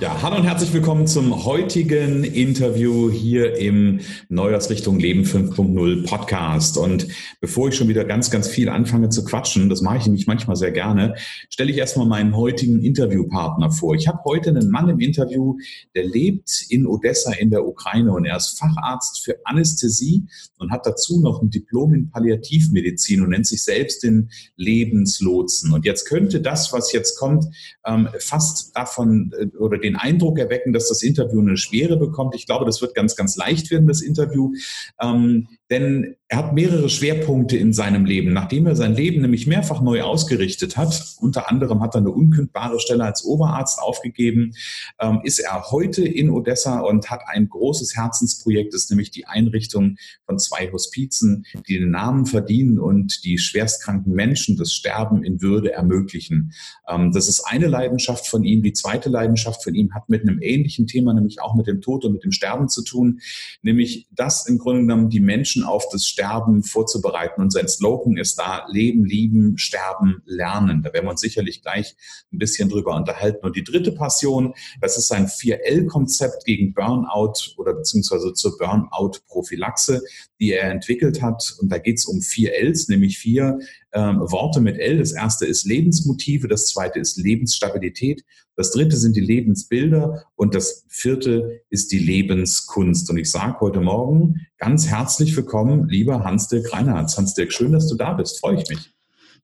Ja, hallo und herzlich willkommen zum heutigen Interview hier im Neujahrsrichtung Leben 5.0 Podcast. Und bevor ich schon wieder ganz, ganz viel anfange zu quatschen, das mache ich nämlich manchmal sehr gerne, stelle ich erstmal meinen heutigen Interviewpartner vor. Ich habe heute einen Mann im Interview, der lebt in Odessa in der Ukraine und er ist Facharzt für Anästhesie und hat dazu noch ein Diplom in Palliativmedizin und nennt sich selbst den Lebenslotsen. Und jetzt könnte das, was jetzt kommt, ähm, fast davon äh, oder den den Eindruck erwecken, dass das Interview eine Schwere bekommt. Ich glaube, das wird ganz, ganz leicht werden, das Interview. Ähm, denn er hat mehrere Schwerpunkte in seinem Leben. Nachdem er sein Leben nämlich mehrfach neu ausgerichtet hat, unter anderem hat er eine unkündbare Stelle als Oberarzt aufgegeben, ähm, ist er heute in Odessa und hat ein großes Herzensprojekt, das ist nämlich die Einrichtung von zwei Hospizen, die den Namen verdienen und die schwerstkranken Menschen das Sterben in Würde ermöglichen. Ähm, das ist eine Leidenschaft von ihm. Die zweite Leidenschaft von ihm hat mit einem ähnlichen Thema, nämlich auch mit dem Tod und mit dem Sterben zu tun, nämlich dass im Grunde genommen die Menschen Menschen auf das Sterben vorzubereiten. Und sein Slogan ist da, Leben, Lieben, Sterben, Lernen. Da werden wir uns sicherlich gleich ein bisschen drüber unterhalten. Und die dritte Passion, das ist sein 4L-Konzept gegen Burnout oder beziehungsweise zur Burnout-Prophylaxe, die er entwickelt hat. Und da geht es um vier Ls, nämlich vier ähm, Worte mit L. Das erste ist Lebensmotive, das zweite ist Lebensstabilität, das dritte sind die Lebensbilder und das vierte ist die Lebenskunst. Und ich sage heute Morgen ganz herzlich willkommen, lieber Hans-Dirk Reinhardt. Hans-Dirk, schön, dass du da bist. Freue ich mich.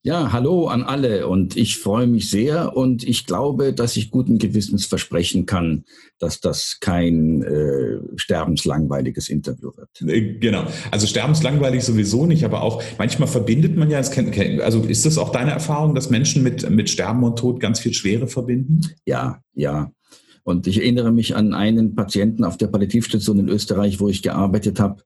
Ja, hallo an alle und ich freue mich sehr und ich glaube, dass ich guten Gewissens versprechen kann, dass das kein äh, sterbenslangweiliges Interview wird. Äh, genau, also sterbenslangweilig sowieso nicht, aber auch manchmal verbindet man ja, also ist das auch deine Erfahrung, dass Menschen mit, mit Sterben und Tod ganz viel Schwere verbinden? Ja, ja. Und ich erinnere mich an einen Patienten auf der Palliativstation in Österreich, wo ich gearbeitet habe,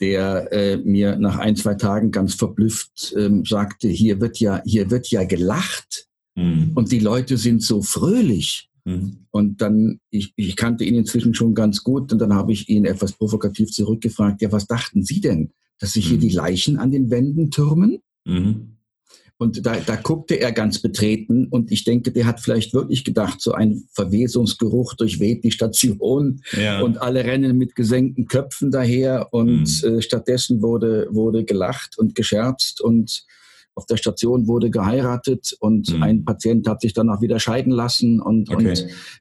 der äh, mir nach ein, zwei Tagen ganz verblüfft ähm, sagte, hier wird ja, hier wird ja gelacht mhm. und die Leute sind so fröhlich. Mhm. Und dann, ich, ich kannte ihn inzwischen schon ganz gut und dann habe ich ihn etwas provokativ zurückgefragt, ja, was dachten Sie denn, dass sich hier mhm. die Leichen an den Wänden türmen? Mhm. Und da, da guckte er ganz betreten und ich denke, der hat vielleicht wirklich gedacht, so ein Verwesungsgeruch durchweht die Station ja. und alle rennen mit gesenkten Köpfen daher und mhm. äh, stattdessen wurde, wurde gelacht und gescherzt und auf der Station wurde geheiratet und mhm. ein Patient hat sich dann auch wieder scheiden lassen und, okay.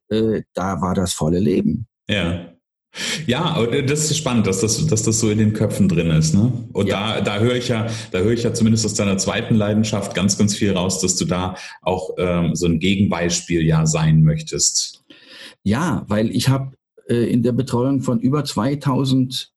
und äh, da war das volle Leben. Ja. Ja, das ist spannend, dass das, dass das so in den Köpfen drin ist. Ne? Und ja. da, da höre ich ja, da höre ich ja zumindest aus deiner zweiten Leidenschaft ganz, ganz viel raus, dass du da auch ähm, so ein Gegenbeispiel ja sein möchtest. Ja, weil ich habe äh, in der Betreuung von über 2000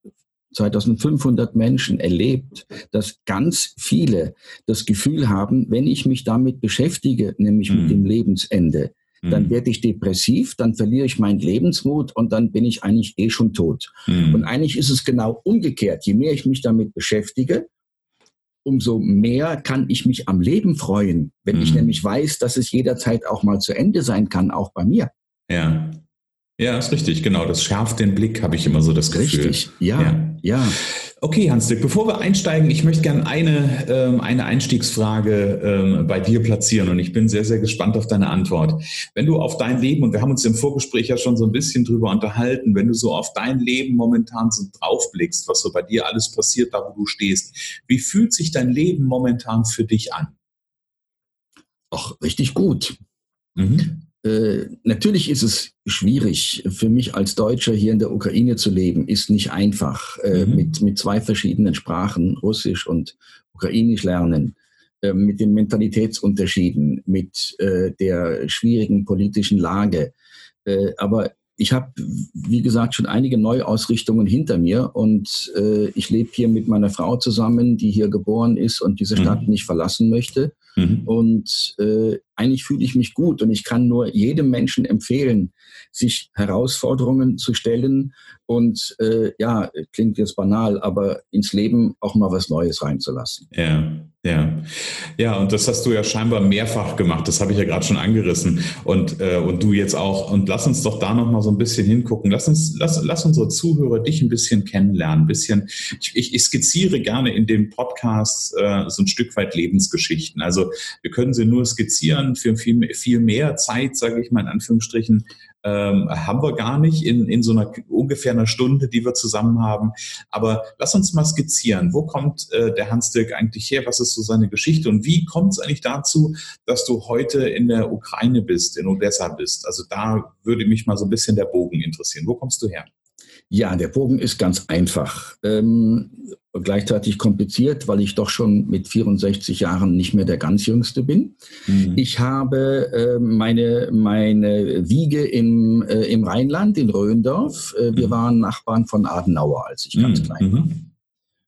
2500 Menschen erlebt, dass ganz viele das Gefühl haben, wenn ich mich damit beschäftige, nämlich mhm. mit dem Lebensende, dann mhm. werde ich depressiv, dann verliere ich meinen Lebensmut und dann bin ich eigentlich eh schon tot. Mhm. Und eigentlich ist es genau umgekehrt. Je mehr ich mich damit beschäftige, umso mehr kann ich mich am Leben freuen, wenn mhm. ich nämlich weiß, dass es jederzeit auch mal zu Ende sein kann, auch bei mir. Ja. Ja, ist richtig, genau. Das schärft den Blick, habe ich immer so das Gefühl. Richtig, ja, ja. Ja. Okay, Hans-Dirk, bevor wir einsteigen, ich möchte gerne eine, ähm, eine Einstiegsfrage ähm, bei dir platzieren und ich bin sehr, sehr gespannt auf deine Antwort. Wenn du auf dein Leben, und wir haben uns im Vorgespräch ja schon so ein bisschen drüber unterhalten, wenn du so auf dein Leben momentan so draufblickst, was so bei dir alles passiert, da wo du stehst, wie fühlt sich dein Leben momentan für dich an? Ach, richtig gut. Mhm. Äh, natürlich ist es schwierig für mich als Deutscher hier in der Ukraine zu leben, ist nicht einfach äh, mhm. mit, mit zwei verschiedenen Sprachen, Russisch und Ukrainisch lernen, äh, mit den Mentalitätsunterschieden, mit äh, der schwierigen politischen Lage. Äh, aber ich habe, wie gesagt, schon einige Neuausrichtungen hinter mir und ich lebe hier mit meiner Frau zusammen, die hier geboren ist und diese Stadt mhm. nicht verlassen möchte. Mhm. Und eigentlich fühle ich mich gut und ich kann nur jedem Menschen empfehlen, sich Herausforderungen zu stellen und äh, ja, klingt jetzt banal, aber ins Leben auch mal was Neues reinzulassen. Ja. Ja, ja, und das hast du ja scheinbar mehrfach gemacht. Das habe ich ja gerade schon angerissen und äh, und du jetzt auch. Und lass uns doch da noch mal so ein bisschen hingucken. Lass uns lass, lass unsere Zuhörer dich ein bisschen kennenlernen. Ein bisschen. Ich, ich skizziere gerne in dem Podcast äh, so ein Stück weit Lebensgeschichten. Also wir können sie nur skizzieren für viel viel mehr Zeit, sage ich mal in Anführungsstrichen, ähm, haben wir gar nicht in, in so einer ungefähr einer Stunde, die wir zusammen haben. Aber lass uns mal skizzieren. Wo kommt äh, der Hans-Dirk eigentlich her? Was ist so seine Geschichte? Und wie kommt es eigentlich dazu, dass du heute in der Ukraine bist, in Odessa bist? Also da würde mich mal so ein bisschen der Bogen interessieren. Wo kommst du her? Ja, der Bogen ist ganz einfach. Ähm, gleichzeitig kompliziert, weil ich doch schon mit 64 Jahren nicht mehr der ganz Jüngste bin. Mhm. Ich habe äh, meine, meine Wiege im, äh, im Rheinland, in Röndorf. Äh, wir mhm. waren Nachbarn von Adenauer, als ich ganz mhm. klein war. Mhm.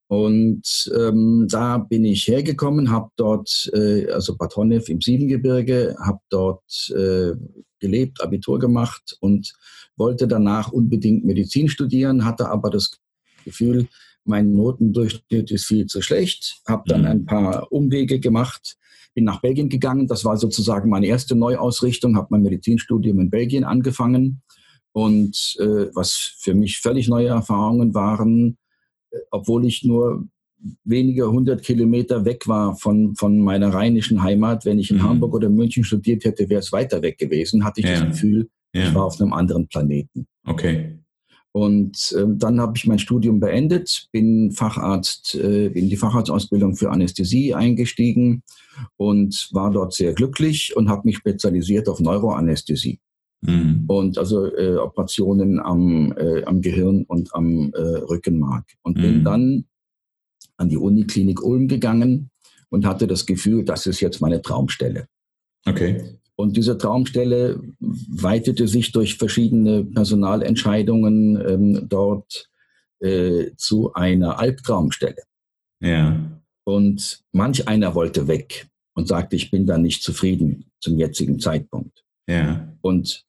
Und ähm, da bin ich hergekommen, habe dort, äh, also Bad Honnef im Siebengebirge, habe dort äh, gelebt, Abitur gemacht und wollte danach unbedingt Medizin studieren, hatte aber das Gefühl, mein Notendurchschnitt ist viel zu schlecht, habe dann mhm. ein paar Umwege gemacht, bin nach Belgien gegangen. Das war sozusagen meine erste Neuausrichtung, habe mein Medizinstudium in Belgien angefangen. Und äh, was für mich völlig neue Erfahrungen waren, äh, obwohl ich nur wenige hundert Kilometer weg war von, von meiner rheinischen Heimat. Wenn ich in mhm. Hamburg oder München studiert hätte, wäre es weiter weg gewesen, hatte ich ja. das Gefühl, ja. ich war auf einem anderen Planeten. Okay. Und äh, dann habe ich mein Studium beendet, bin Facharzt, äh, in die Facharztausbildung für Anästhesie eingestiegen und war dort sehr glücklich und habe mich spezialisiert auf Neuroanästhesie. Mhm. Und also äh, Operationen am, äh, am Gehirn und am äh, Rückenmark. Und mhm. bin dann an die Uniklinik Ulm gegangen und hatte das Gefühl, das ist jetzt meine Traumstelle. Okay. Und diese Traumstelle weitete sich durch verschiedene Personalentscheidungen ähm, dort äh, zu einer Albtraumstelle. Ja. Und manch einer wollte weg und sagte, ich bin da nicht zufrieden zum jetzigen Zeitpunkt. Ja. Und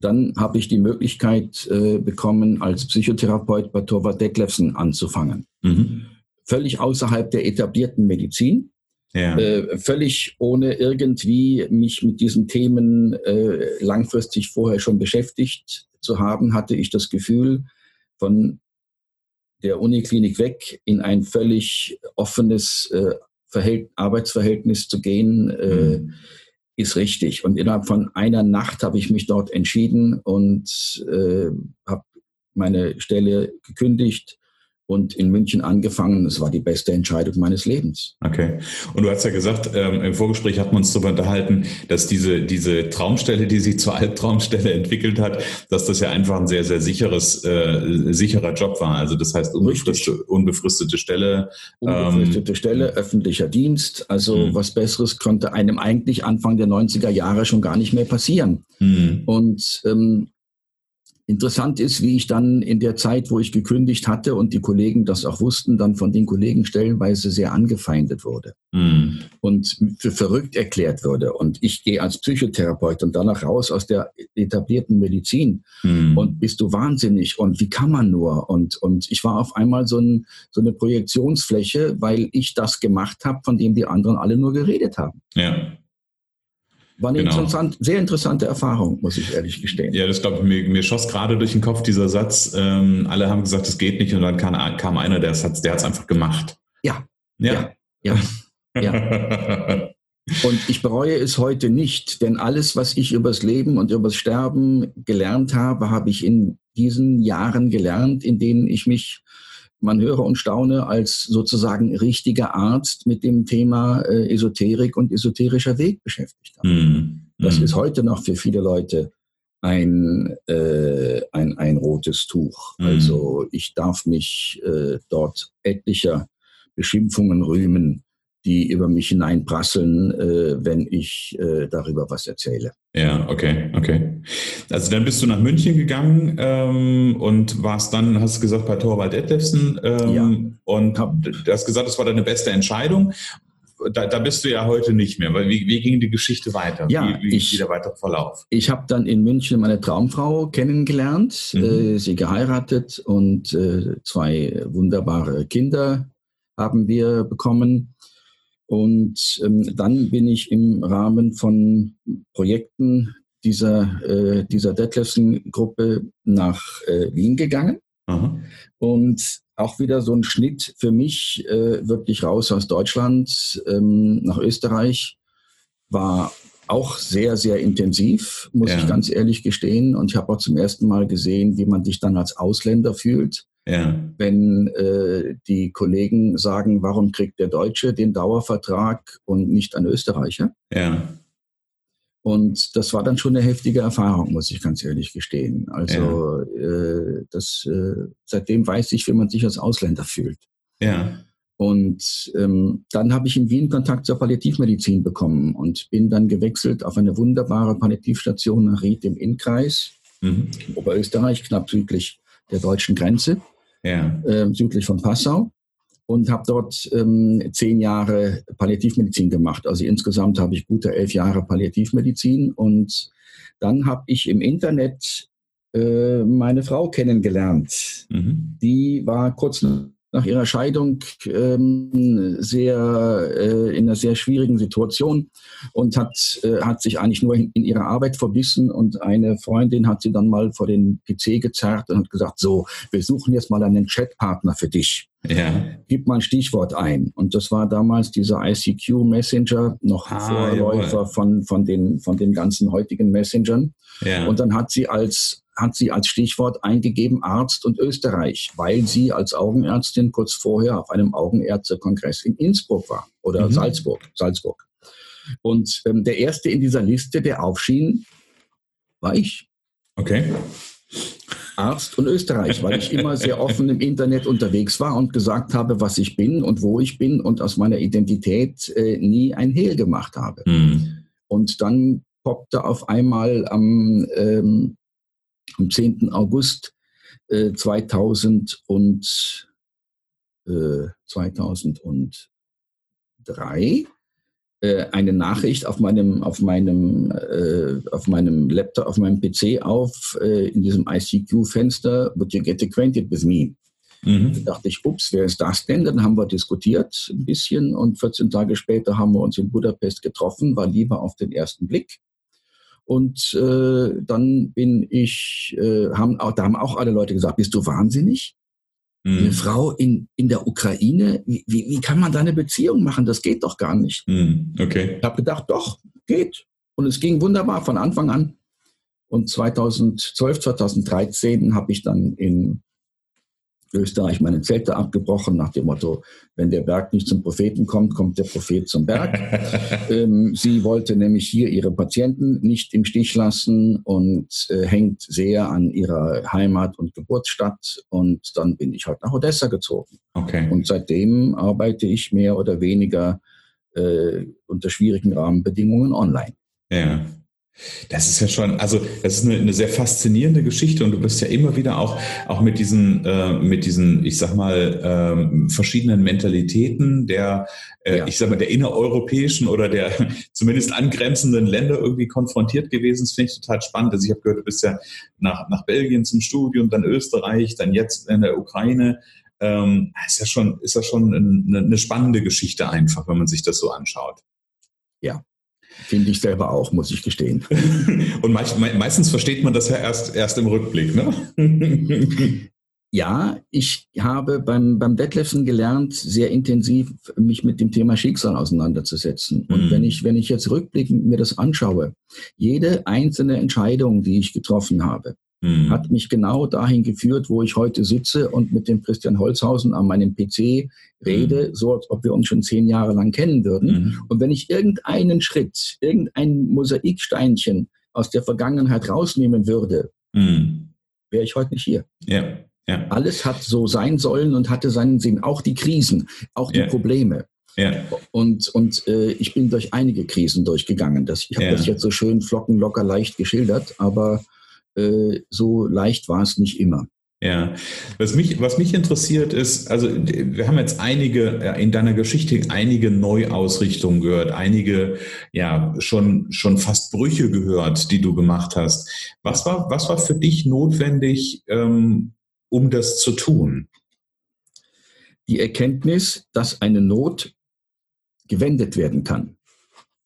dann habe ich die Möglichkeit äh, bekommen, als Psychotherapeut bei Torvald Detlefsen anzufangen. Mhm. Völlig außerhalb der etablierten Medizin. Ja. Äh, völlig ohne irgendwie mich mit diesen Themen äh, langfristig vorher schon beschäftigt zu haben, hatte ich das Gefühl, von der Uniklinik weg in ein völlig offenes äh, Arbeitsverhältnis zu gehen, äh, mhm. ist richtig. Und innerhalb von einer Nacht habe ich mich dort entschieden und äh, habe meine Stelle gekündigt und in München angefangen. Es war die beste Entscheidung meines Lebens. Okay. Und du hast ja gesagt, ähm, im Vorgespräch hat man uns darüber unterhalten, dass diese, diese Traumstelle, die sich zur Albtraumstelle entwickelt hat, dass das ja einfach ein sehr, sehr sicheres, äh, sicherer Job war. Also das heißt unbefristete, unbefristete Stelle. Unbefristete ähm, Stelle, öffentlicher Dienst. Also mh. was Besseres konnte einem eigentlich Anfang der 90er Jahre schon gar nicht mehr passieren. Mh. Und ähm, Interessant ist, wie ich dann in der Zeit, wo ich gekündigt hatte und die Kollegen das auch wussten, dann von den Kollegen stellenweise sehr angefeindet wurde mm. und für verrückt erklärt wurde. Und ich gehe als Psychotherapeut und danach raus aus der etablierten Medizin mm. und bist du wahnsinnig und wie kann man nur? Und, und ich war auf einmal so, ein, so eine Projektionsfläche, weil ich das gemacht habe, von dem die anderen alle nur geredet haben. Ja. War eine genau. interessant, sehr interessante Erfahrung, muss ich ehrlich gestehen. Ja, das glaube ich, mir, mir schoss gerade durch den Kopf dieser Satz. Ähm, alle haben gesagt, es geht nicht und dann kam, kam einer, der hat es einfach gemacht. Ja. Ja. Ja. ja. ja. Und ich bereue es heute nicht, denn alles, was ich übers Leben und übers Sterben gelernt habe, habe ich in diesen Jahren gelernt, in denen ich mich man höre und staune, als sozusagen richtiger Arzt mit dem Thema äh, Esoterik und esoterischer Weg beschäftigt habe. Mm. Das mm. ist heute noch für viele Leute ein, äh, ein, ein rotes Tuch. Mm. Also ich darf mich äh, dort etlicher Beschimpfungen rühmen, die über mich hineinprasseln, äh, wenn ich äh, darüber was erzähle. Ja, okay, okay. Also dann bist du nach München gegangen ähm, und warst dann, hast du gesagt, bei Torwald Detlefsen ähm, ja. und hab, du hast gesagt, das war deine beste Entscheidung. da, da bist du ja heute nicht mehr. Weil wie, wie ging die Geschichte weiter? Ja, wie, wie ich, der weitere Verlauf? Ich habe dann in München meine Traumfrau kennengelernt, mhm. äh, sie geheiratet und äh, zwei wunderbare Kinder haben wir bekommen. Und ähm, dann bin ich im Rahmen von Projekten dieser, äh, dieser Detlefsen-Gruppe nach äh, Wien gegangen. Aha. Und auch wieder so ein Schnitt für mich, äh, wirklich raus aus Deutschland ähm, nach Österreich, war auch sehr, sehr intensiv, muss ja. ich ganz ehrlich gestehen. Und ich habe auch zum ersten Mal gesehen, wie man sich dann als Ausländer fühlt. Ja. Wenn äh, die Kollegen sagen, warum kriegt der Deutsche den Dauervertrag und nicht ein Österreicher? Ja. Und das war dann schon eine heftige Erfahrung, muss ich ganz ehrlich gestehen. Also ja. äh, das, äh, seitdem weiß ich, wie man sich als Ausländer fühlt. Ja. Und ähm, dann habe ich in Wien Kontakt zur Palliativmedizin bekommen und bin dann gewechselt auf eine wunderbare Palliativstation nach Ried im Innkreis, mhm. Oberösterreich, knapp südlich der deutschen Grenze, ja. äh, südlich von Passau und habe dort ähm, zehn Jahre Palliativmedizin gemacht. Also insgesamt habe ich gute elf Jahre Palliativmedizin und dann habe ich im Internet äh, meine Frau kennengelernt. Mhm. Die war kurz nach ihrer Scheidung ähm, sehr äh, in einer sehr schwierigen Situation und hat, äh, hat sich eigentlich nur in, in ihre Arbeit verbissen und eine Freundin hat sie dann mal vor den PC gezerrt und hat gesagt, so, wir suchen jetzt mal einen Chatpartner für dich. Ja. Gib mal ein Stichwort ein. Und das war damals dieser ICQ Messenger, noch ah, Vorläufer von, von, den, von den ganzen heutigen Messengern. Ja. Und dann hat sie als hat sie als Stichwort eingegeben Arzt und Österreich, weil sie als Augenärztin kurz vorher auf einem Augenärztekongress in Innsbruck war oder mhm. Salzburg, Salzburg. Und ähm, der erste in dieser Liste, der aufschien, war ich. Okay. Arzt und Österreich, weil ich immer sehr offen im Internet unterwegs war und gesagt habe, was ich bin und wo ich bin und aus meiner Identität äh, nie ein Hehl gemacht habe. Mhm. Und dann poppte auf einmal am ähm, am 10. August äh, 2000 und, äh, 2003 äh, eine Nachricht auf meinem, auf meinem, äh, auf meinem Laptop, auf meinem PC auf, äh, in diesem ICQ-Fenster, would you get acquainted with me? Mhm. Da dachte ich, ups, wer ist das denn? Dann haben wir diskutiert ein bisschen und 14 Tage später haben wir uns in Budapest getroffen, war lieber auf den ersten Blick. Und äh, dann bin ich, äh, haben, auch, da haben auch alle Leute gesagt, bist du wahnsinnig? Mhm. Eine Frau in, in der Ukraine, wie, wie, wie kann man da eine Beziehung machen? Das geht doch gar nicht. Mhm. Okay. Ich habe gedacht, doch, geht. Und es ging wunderbar von Anfang an. Und 2012, 2013 habe ich dann in Österreich meine Zelte abgebrochen, nach dem Motto, wenn der Berg nicht zum Propheten kommt, kommt der Prophet zum Berg. ähm, sie wollte nämlich hier ihre Patienten nicht im Stich lassen und äh, hängt sehr an ihrer Heimat und Geburtsstadt. Und dann bin ich halt nach Odessa gezogen. Okay. Und seitdem arbeite ich mehr oder weniger äh, unter schwierigen Rahmenbedingungen online. Ja. Das ist ja schon, also das ist eine, eine, sehr faszinierende Geschichte und du bist ja immer wieder auch, auch mit diesen, äh, mit diesen, ich sag mal, ähm, verschiedenen Mentalitäten der, äh, ja. ich sag mal, der innereuropäischen oder der zumindest angrenzenden Länder irgendwie konfrontiert gewesen. Das finde ich total spannend. Also ich habe gehört, du bist ja nach, nach Belgien zum Studium, dann Österreich, dann jetzt in der Ukraine. Ähm, ist ja schon, ist ja schon eine, eine spannende Geschichte einfach, wenn man sich das so anschaut. Ja, Finde ich selber auch, muss ich gestehen. Und meist, meistens versteht man das ja erst, erst im Rückblick, ne? Ja, ich habe beim, beim Detlefsen gelernt, sehr intensiv mich mit dem Thema Schicksal auseinanderzusetzen. Und mhm. wenn ich, wenn ich jetzt rückblickend mir das anschaue, jede einzelne Entscheidung, die ich getroffen habe, mhm. hat mich genau dahin geführt, wo ich heute sitze und mit dem Christian Holzhausen an meinem PC rede, mhm. so als ob wir uns schon zehn Jahre lang kennen würden. Mhm. Und wenn ich irgendeinen Schritt, irgendein Mosaiksteinchen aus der Vergangenheit rausnehmen würde, mhm. wäre ich heute nicht hier. Ja. Ja. Alles hat so sein sollen und hatte seinen Sinn. Auch die Krisen, auch die ja. Probleme. Ja. Und, und äh, ich bin durch einige Krisen durchgegangen. Das, ich habe das jetzt so schön flockenlocker leicht geschildert, aber so leicht war es nicht immer. Ja, was mich, was mich interessiert ist, also wir haben jetzt einige äh, in deiner Geschichte einige Neuausrichtungen gehört, einige ja schon schon fast Brüche gehört, die du gemacht hast. Was war was war für dich notwendig, ähm, um das zu tun? Die Erkenntnis, dass eine Not gewendet werden kann.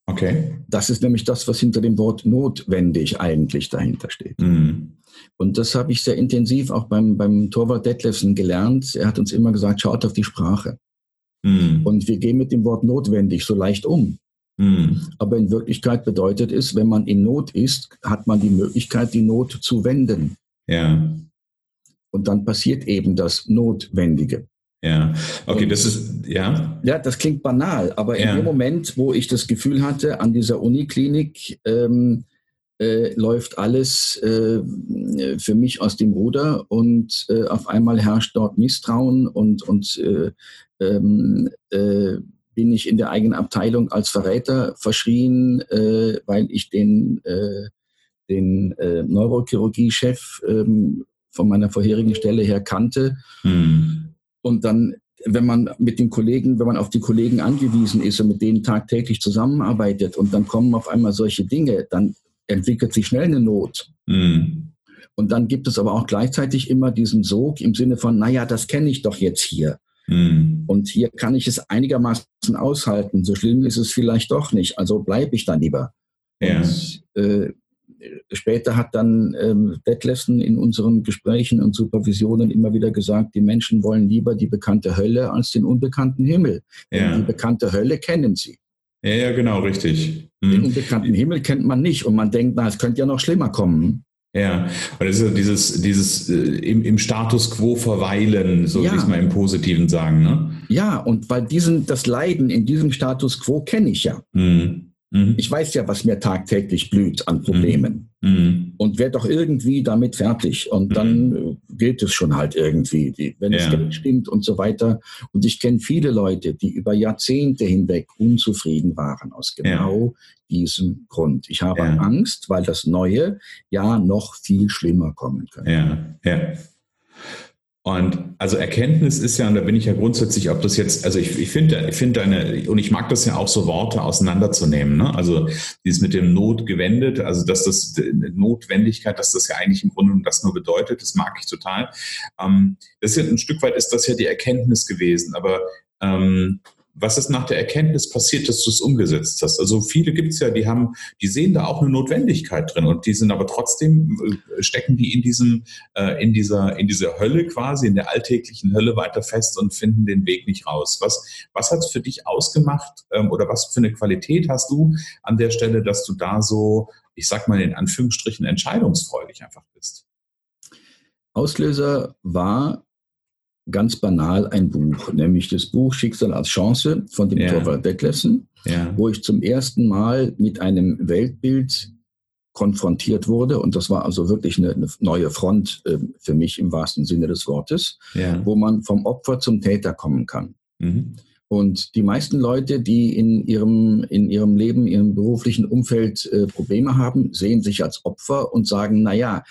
Okay. Das ist nämlich das, was hinter dem Wort notwendig eigentlich dahinter steht. Mhm. Und das habe ich sehr intensiv auch beim, beim Torwart Detlefsen gelernt. Er hat uns immer gesagt, schaut auf die Sprache. Mhm. Und wir gehen mit dem Wort notwendig so leicht um. Mhm. Aber in Wirklichkeit bedeutet es, wenn man in Not ist, hat man die Möglichkeit, die Not zu wenden. Ja. Und dann passiert eben das Notwendige. Ja, okay, und, das ist, ja. Ja, das klingt banal, aber ja. in dem Moment, wo ich das Gefühl hatte, an dieser Uniklinik ähm, äh, läuft alles äh, für mich aus dem Ruder und äh, auf einmal herrscht dort Misstrauen und, und äh, ähm, äh, bin ich in der eigenen Abteilung als Verräter verschrien, äh, weil ich den, den Neurochirurgie-Chef ähm, von meiner vorherigen Stelle her kannte. Hm und dann, wenn man mit den Kollegen, wenn man auf die Kollegen angewiesen ist und mit denen tagtäglich zusammenarbeitet und dann kommen auf einmal solche Dinge, dann entwickelt sich schnell eine Not. Mhm. Und dann gibt es aber auch gleichzeitig immer diesen Sog im Sinne von, naja, das kenne ich doch jetzt hier. Mhm. Und hier kann ich es einigermaßen aushalten. So schlimm ist es vielleicht doch nicht. Also bleibe ich dann lieber. Ja. Und, äh, später hat dann ähm, Detlefsen in unseren Gesprächen und Supervisionen immer wieder gesagt, die Menschen wollen lieber die bekannte Hölle als den unbekannten Himmel. Ja. die bekannte Hölle kennen sie. Ja, ja, genau, richtig. Mhm. Den unbekannten Himmel kennt man nicht und man denkt, na, es könnte ja noch schlimmer kommen. Ja, und das ist ja dieses, dieses äh, im, im, Status quo verweilen, so ja. will ich es mal im Positiven sagen. Ne? Ja, und weil diesen, das Leiden in diesem Status quo kenne ich ja. Mhm. Mhm. Ich weiß ja, was mir tagtäglich blüht an Problemen. Mhm. mhm. Und werde doch irgendwie damit fertig. Und dann mhm. gilt es schon halt irgendwie, die, wenn ja. es Geld stimmt und so weiter. Und ich kenne viele Leute, die über Jahrzehnte hinweg unzufrieden waren aus genau ja. diesem Grund. Ich habe ja. Angst, weil das Neue ja noch viel schlimmer kommen könnte. Ja, ja. Und also Erkenntnis ist ja, und da bin ich ja grundsätzlich, ob das jetzt, also ich, ich finde, ich finde eine, und ich mag das ja auch so Worte auseinanderzunehmen, ne? Also dieses mit dem Not gewendet, also dass das Notwendigkeit, dass das ja eigentlich im Grunde das nur bedeutet, das mag ich total. Ähm, das ist ja ein Stück weit ist das ja die Erkenntnis gewesen, aber ähm, was ist nach der Erkenntnis passiert, dass du es umgesetzt hast? Also viele gibt es ja, die haben, die sehen da auch eine Notwendigkeit drin und die sind aber trotzdem, äh, stecken die in diesem, äh, in dieser, in dieser Hölle quasi, in der alltäglichen Hölle weiter fest und finden den Weg nicht raus. Was, was hat es für dich ausgemacht ähm, oder was für eine Qualität hast du an der Stelle, dass du da so, ich sag mal in Anführungsstrichen, entscheidungsfreudig einfach bist? Auslöser war ganz banal ein Buch, nämlich das Buch Schicksal als Chance von dem ja. Torvald Detlefsen, ja. wo ich zum ersten Mal mit einem Weltbild konfrontiert wurde. Und das war also wirklich eine, eine neue Front äh, für mich im wahrsten Sinne des Wortes, ja. wo man vom Opfer zum Täter kommen kann. Mhm. Und die meisten Leute, die in ihrem, in ihrem Leben, ihrem beruflichen Umfeld äh, Probleme haben, sehen sich als Opfer und sagen, na ja,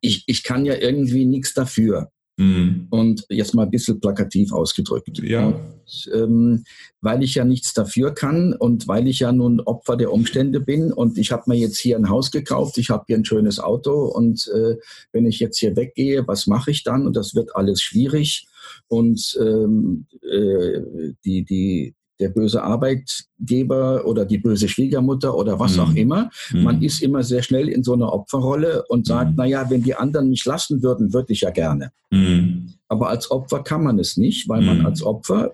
ich, ich kann ja irgendwie nichts dafür. Mhm. Und jetzt mal ein bisschen plakativ ausgedrückt. Ja. Und, ähm, weil ich ja nichts dafür kann und weil ich ja nun Opfer der Umstände bin und ich habe mir jetzt hier ein Haus gekauft, ich habe hier ein schönes Auto und äh, wenn ich jetzt hier weggehe, was mache ich dann? Und das wird alles schwierig. Und ähm, äh, die, die, der böse Arbeitgeber oder die böse Schwiegermutter oder was mhm. auch immer. Man mhm. ist immer sehr schnell in so einer Opferrolle und sagt, mhm. naja, wenn die anderen mich lassen würden, würde ich ja gerne. Mhm. Aber als Opfer kann man es nicht, weil man mhm. als Opfer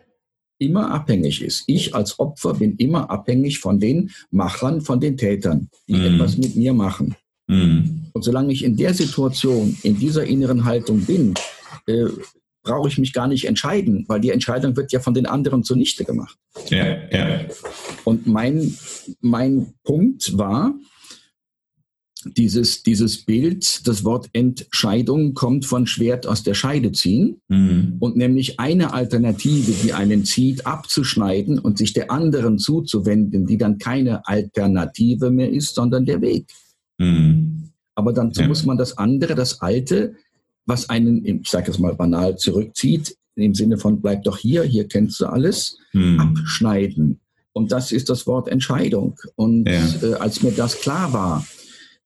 immer abhängig ist. Ich als Opfer bin immer abhängig von den Machern, von den Tätern, die mhm. etwas mit mir machen. Und solange ich in der Situation, in dieser inneren Haltung bin, äh, brauche ich mich gar nicht entscheiden, weil die Entscheidung wird ja von den anderen zunichte gemacht. Ja, ja. Und mein, mein Punkt war, dieses, dieses Bild, das Wort Entscheidung kommt von Schwert aus der Scheide ziehen mhm. und nämlich eine Alternative, die einen zieht, abzuschneiden und sich der anderen zuzuwenden, die dann keine Alternative mehr ist, sondern der Weg. Mhm. Aber dann ja. muss man das andere, das Alte, was einen, ich sage es mal banal, zurückzieht, im Sinne von bleib doch hier, hier kennst du alles, hm. abschneiden. Und das ist das Wort Entscheidung. Und ja. äh, als mir das klar war,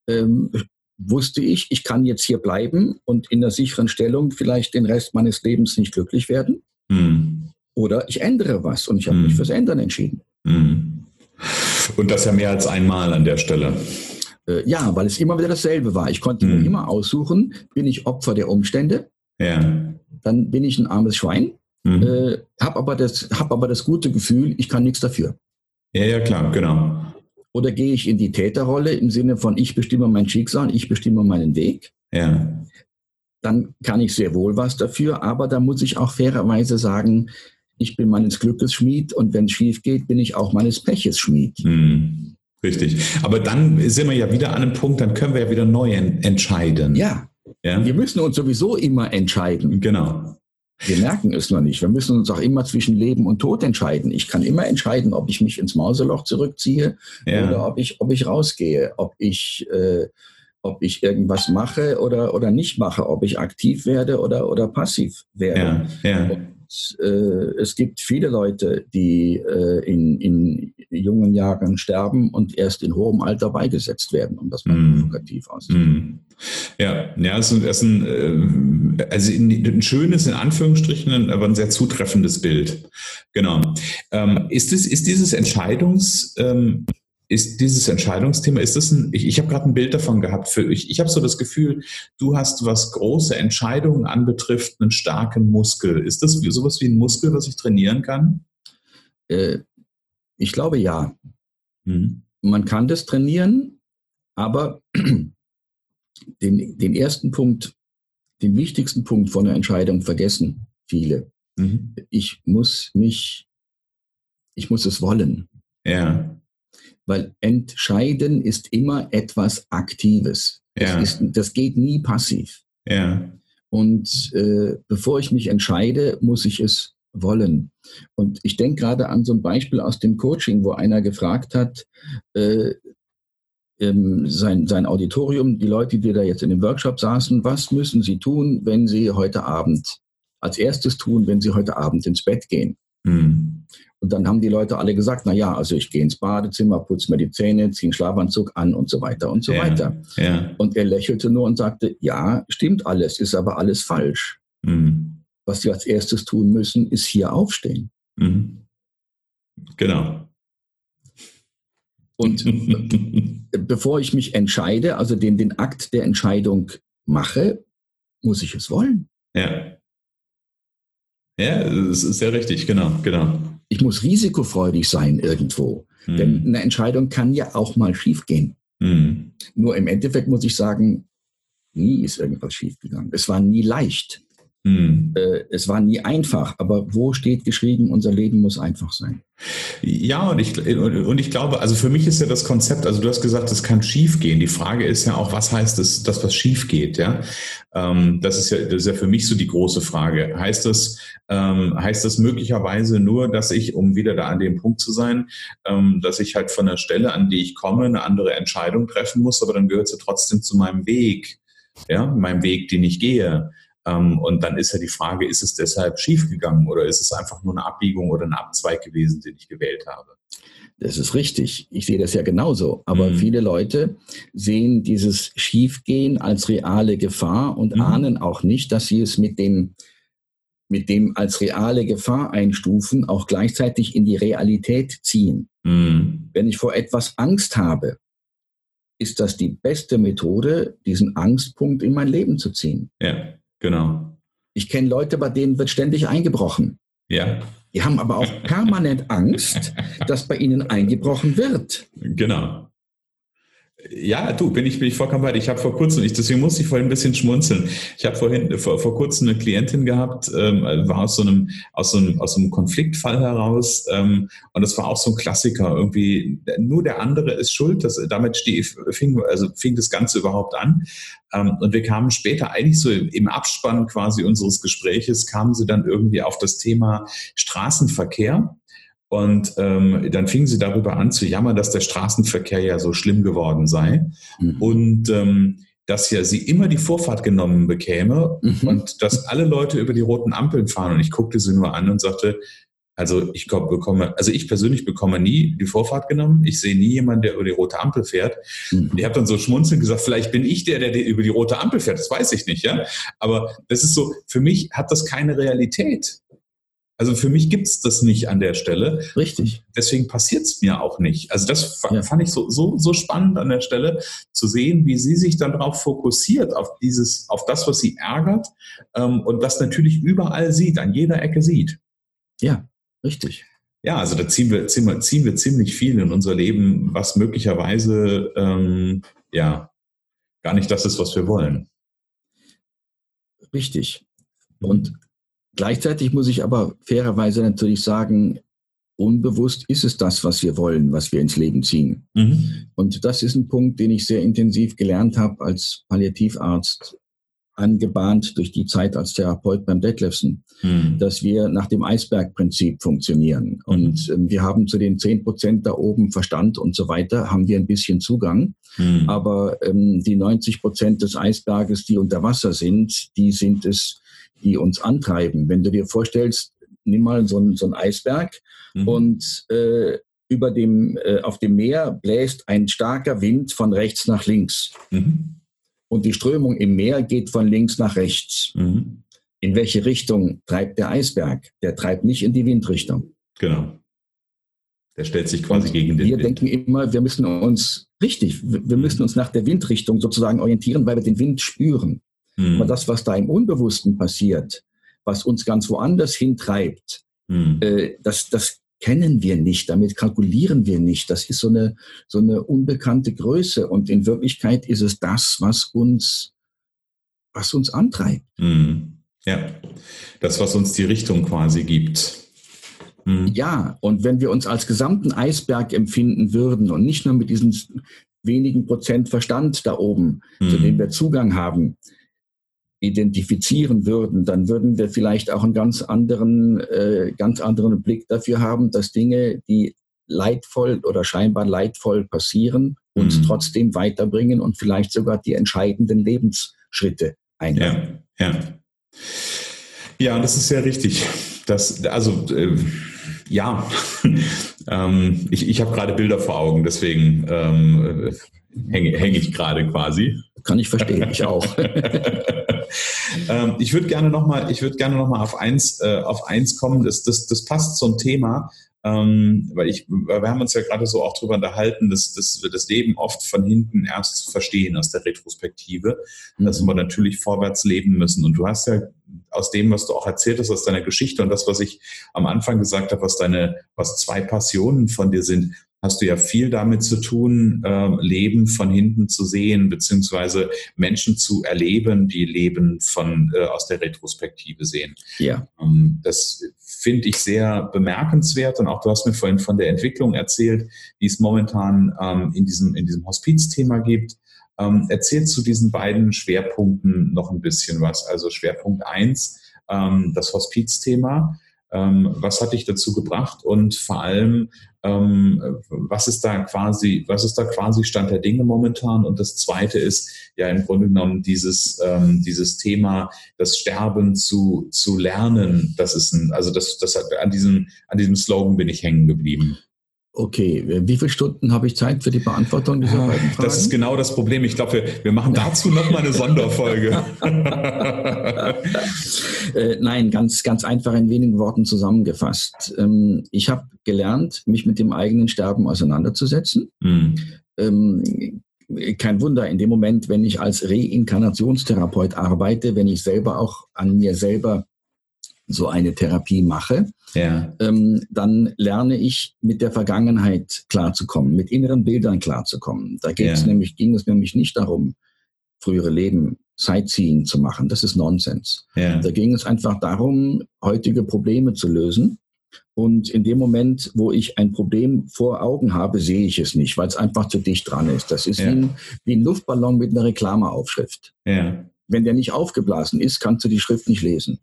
ähm, wusste ich, ich kann jetzt hier bleiben und in der sicheren Stellung vielleicht den Rest meines Lebens nicht glücklich werden. Hm. Oder ich ändere was und ich habe hm. mich fürs Ändern entschieden. Hm. Und das ja mehr als einmal an der Stelle. Äh, ja, weil es immer wieder dasselbe war. Ich konnte mir hm. immer aussuchen, bin ich Opfer der Umstände? Ja. Dann bin ich ein armes Schwein, mhm. äh, habe aber, das, hab aber das gute Gefühl, ich kann nichts dafür. Ja, ja, klar, genau. Oder gehe ich in die Täterrolle im Sinne von, ich bestimme mein Schicksal, ich bestimme meinen Weg? Ja. Dann kann ich sehr wohl was dafür, aber da muss ich auch fairerweise sagen, ich bin meines Glückes Schmied und wenn es schief geht, bin ich auch meines Peches Schmied. Hm, richtig. Aber dann sind wir ja wieder an einem Punkt, dann können wir ja wieder neu entscheiden. Ja. ja. Wir müssen uns sowieso immer entscheiden. Genau. Wir merken es nur nicht. Wir müssen uns auch immer zwischen Leben und Tod entscheiden. Ich kann immer entscheiden, ob ich mich ins Mauseloch zurückziehe ja. oder ob ich, ob ich rausgehe, ob ich, äh, ob ich irgendwas mache oder, oder nicht mache, ob ich aktiv werde oder, oder passiv werde. Ja. Ja. Und, äh, es gibt viele Leute, die äh, in, in jungen Jahren sterben und erst in hohem Alter beigesetzt werden, um das mal mm. provokativ auszudrücken. Mm. Ja, ja, es ist ein, äh, also ein schönes, in Anführungsstrichen, aber ein sehr zutreffendes Bild. Genau. Ähm, ist, es, ist dieses Entscheidungs, ähm, ist dieses Entscheidungsthema, ist das ein, ich, ich habe gerade ein Bild davon gehabt, für, ich, ich habe so das Gefühl, du hast, was große Entscheidungen anbetrifft, einen starken Muskel. Ist das sowas wie ein Muskel, was ich trainieren kann? Äh, ich glaube ja. Mhm. Man kann das trainieren, aber den, den ersten Punkt, den wichtigsten Punkt von der Entscheidung vergessen viele. Mhm. Ich muss mich, ich muss es wollen. Ja. Weil entscheiden ist immer etwas Aktives. Ja. Das, ist, das geht nie passiv. Ja. Und äh, bevor ich mich entscheide, muss ich es wollen. Und ich denke gerade an so ein Beispiel aus dem Coaching, wo einer gefragt hat, äh, ähm, sein, sein Auditorium, die Leute, die da jetzt in dem Workshop saßen, was müssen sie tun, wenn sie heute Abend, als erstes tun, wenn sie heute Abend ins Bett gehen? Mhm. Und dann haben die Leute alle gesagt, na ja, also ich gehe ins Badezimmer, putze mir die Zähne, ziehe einen Schlafanzug an und so weiter und so ja, weiter. Ja. Und er lächelte nur und sagte, ja, stimmt alles, ist aber alles falsch. Mhm. Was sie als erstes tun müssen, ist hier aufstehen. Mhm. Genau. Und bevor ich mich entscheide, also den, den Akt der Entscheidung mache, muss ich es wollen. Ja. Ja, das ist sehr richtig, genau, genau. Ich muss risikofreudig sein irgendwo. Hm. Denn eine Entscheidung kann ja auch mal schiefgehen. Hm. Nur im Endeffekt muss ich sagen, nie ist irgendwas schiefgegangen. Es war nie leicht. Hm. Äh, es war nie einfach, aber wo steht geschrieben, unser Leben muss einfach sein? Ja, und ich, und ich glaube, also für mich ist ja das Konzept, also du hast gesagt, es kann schief gehen. Die Frage ist ja auch, was heißt das, das was schief geht, ja? Ähm, das ist ja, das ist ja für mich so die große Frage. Heißt das, ähm, heißt das möglicherweise nur, dass ich, um wieder da an dem Punkt zu sein, ähm, dass ich halt von der Stelle, an die ich komme, eine andere Entscheidung treffen muss, aber dann gehört sie trotzdem zu meinem Weg, ja, meinem Weg, den ich gehe. Ähm, und dann ist ja die Frage, ist es deshalb schiefgegangen oder ist es einfach nur eine Abbiegung oder ein Abzweig gewesen, den ich gewählt habe? Das ist richtig. Ich sehe das ja genauso. Aber mhm. viele Leute sehen dieses Schiefgehen als reale Gefahr und mhm. ahnen auch nicht, dass sie es mit dem, mit dem als reale Gefahr einstufen, auch gleichzeitig in die Realität ziehen. Mhm. Wenn ich vor etwas Angst habe, ist das die beste Methode, diesen Angstpunkt in mein Leben zu ziehen. Ja. Genau. Ich kenne Leute, bei denen wird ständig eingebrochen. Ja. Die haben aber auch permanent Angst, dass bei ihnen eingebrochen wird. Genau. Ja, du, bin ich, bin ich vollkommen bei dir. Ich habe vor kurzem, ich, deswegen musste ich vorhin ein bisschen schmunzeln. Ich habe vorhin vor, vor kurzem eine Klientin gehabt, ähm, war aus so einem aus so einem aus so einem Konfliktfall heraus ähm, und das war auch so ein Klassiker. Irgendwie nur der andere ist schuld. Das, damit steh, fing also fing das Ganze überhaupt an. Ähm, und wir kamen später eigentlich so im Abspann quasi unseres Gespräches kamen sie dann irgendwie auf das Thema Straßenverkehr und ähm, dann fingen sie darüber an zu jammern, dass der Straßenverkehr ja so schlimm geworden sei. Mhm. Und ähm, dass ja sie immer die Vorfahrt genommen bekäme mhm. und dass alle Leute über die roten Ampeln fahren. Und ich guckte sie nur an und sagte, also ich bekomme, also ich persönlich bekomme nie die Vorfahrt genommen. Ich sehe nie jemanden, der über die rote Ampel fährt. Mhm. Und ich habe dann so schmunzelnd gesagt, vielleicht bin ich der, der über die rote Ampel fährt. Das weiß ich nicht, ja. Aber das ist so, für mich hat das keine Realität. Also für mich gibt es das nicht an der Stelle. Richtig. Deswegen passiert es mir auch nicht. Also das ja. fand ich so, so, so spannend an der Stelle, zu sehen, wie sie sich dann darauf fokussiert, auf dieses, auf das, was sie ärgert ähm, und das natürlich überall sieht, an jeder Ecke sieht. Ja, Richtig. Ja, also da ziehen wir, ziehen wir, ziehen wir ziemlich viel in unser Leben, was möglicherweise ähm, ja gar nicht das ist, was wir wollen. Richtig. Und gleichzeitig muss ich aber fairerweise natürlich sagen, unbewusst ist es das, was wir wollen, was wir ins Leben ziehen. Mhm. Und das ist ein Punkt, den ich sehr intensiv gelernt habe als Palliativarzt angebahnt durch die Zeit als Therapeut beim Detlefsen, mhm. dass wir nach dem Eisbergprinzip funktionieren. Und äh, wir haben zu den zehn Prozent da oben Verstand und so weiter, haben wir ein bisschen Zugang. Mhm. Aber ähm, die 90 Prozent des Eisberges, die unter Wasser sind, die sind es, die uns antreiben. Wenn du dir vorstellst, nimm mal so ein, so Eisberg mhm. und äh, über dem, äh, auf dem Meer bläst ein starker Wind von rechts nach links. Mhm und die Strömung im Meer geht von links nach rechts. Mhm. In welche Richtung treibt der Eisberg? Der treibt nicht in die Windrichtung. Genau. Der stellt sich quasi und gegen den wir Wind. Wir denken immer, wir müssen uns, richtig, wir müssen uns nach der Windrichtung sozusagen orientieren, weil wir den Wind spüren. Mhm. Aber das, was da im Unbewussten passiert, was uns ganz woanders hintreibt, mhm. äh, das, das kennen wir nicht, damit kalkulieren wir nicht. Das ist so eine, so eine unbekannte Größe. Und in Wirklichkeit ist es das, was uns, was uns antreibt. Mhm. Ja, das, was uns die Richtung quasi gibt. Mhm. Ja, und wenn wir uns als gesamten Eisberg empfinden würden und nicht nur mit diesen wenigen Prozent Verstand da oben, mhm. zu dem wir Zugang haben, identifizieren würden, dann würden wir vielleicht auch einen ganz anderen, äh, ganz anderen Blick dafür haben, dass Dinge, die leidvoll oder scheinbar leidvoll passieren, uns mhm. trotzdem weiterbringen und vielleicht sogar die entscheidenden Lebensschritte einleiten. Ja, ja. ja, das ist sehr richtig. Das, also äh, ja, ähm, ich, ich habe gerade Bilder vor Augen, deswegen ähm, hänge häng ich gerade quasi. Kann ich verstehen, ich auch. ähm, ich würde gerne nochmal, ich würde gerne noch auf eins, äh, auf eins kommen. Das, das, das passt zum Thema, ähm, weil ich, wir haben uns ja gerade so auch darüber unterhalten, dass, dass wir das Leben oft von hinten erst verstehen aus der Retrospektive, mhm. dass wir natürlich vorwärts leben müssen. Und du hast ja aus dem, was du auch erzählt hast, aus deiner Geschichte und das, was ich am Anfang gesagt habe, was deine, was zwei Passionen von dir sind, hast du ja viel damit zu tun, äh, Leben von hinten zu sehen, beziehungsweise Menschen zu erleben, die Leben von äh, aus der Retrospektive sehen. Ja. Ähm, das finde ich sehr bemerkenswert und auch du hast mir vorhin von der Entwicklung erzählt, die es momentan ähm, in diesem in diesem Hospizthema gibt. Ähm, erzähl zu diesen beiden Schwerpunkten noch ein bisschen was. Also Schwerpunkt eins, ähm, das Hospizthema. Ähm, was hat dich dazu gebracht und vor allem, ähm, was ist da quasi, was ist da quasi Stand der Dinge momentan? Und das zweite ist ja im Grunde genommen dieses, ähm, dieses Thema, das Sterben zu, zu lernen. Das ist ein, also das, das hat, an diesem, an diesem Slogan bin ich hängen geblieben. Okay, wie viele Stunden habe ich Zeit für die Beantwortung dieser beiden Fragen? Das ist genau das Problem. Ich glaube, wir, wir machen dazu nochmal eine Sonderfolge. äh, nein, ganz, ganz einfach in wenigen Worten zusammengefasst. Ähm, ich habe gelernt, mich mit dem eigenen Sterben auseinanderzusetzen. Mhm. Ähm, kein Wunder, in dem Moment, wenn ich als Reinkarnationstherapeut arbeite, wenn ich selber auch an mir selber so eine Therapie mache, ja. ähm, dann lerne ich mit der Vergangenheit klarzukommen, mit inneren Bildern klarzukommen. Da geht ja. nämlich, ging es nämlich nicht darum, frühere Leben Sightseeing zu machen. Das ist Nonsens. Ja. Da ging es einfach darum, heutige Probleme zu lösen. Und in dem Moment, wo ich ein Problem vor Augen habe, sehe ich es nicht, weil es einfach zu dicht dran ist. Das ist wie, ein, wie ein Luftballon mit einer Reklameaufschrift. Wenn der nicht aufgeblasen ist, kannst du die Schrift nicht lesen.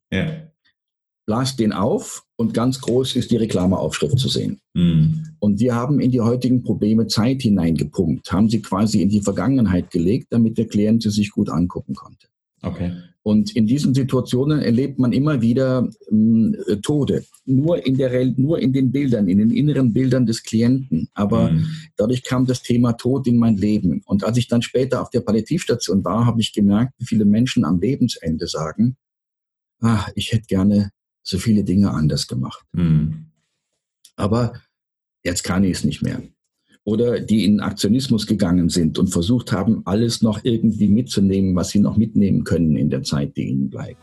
Las den auf und ganz groß ist die Reklameaufschrift zu sehen. Mhm. Und wir haben in die heutigen Probleme Zeit hineingepumpt, haben sie quasi in die Vergangenheit gelegt, damit der Klient sie sich gut angucken konnte. Okay. Und in diesen Situationen erlebt man immer wieder äh, Tode. Nur in, der, nur in den Bildern, in den inneren Bildern des Klienten. Aber mhm. dadurch kam das Thema Tod in mein Leben. Und als ich dann später auf der Palliativstation war, habe ich gemerkt, wie viele Menschen am Lebensende sagen, ah, ich hätte gerne so viele Dinge anders gemacht. Mhm. Aber jetzt kann ich es nicht mehr. Oder die in Aktionismus gegangen sind und versucht haben, alles noch irgendwie mitzunehmen, was sie noch mitnehmen können in der Zeit, die ihnen bleibt.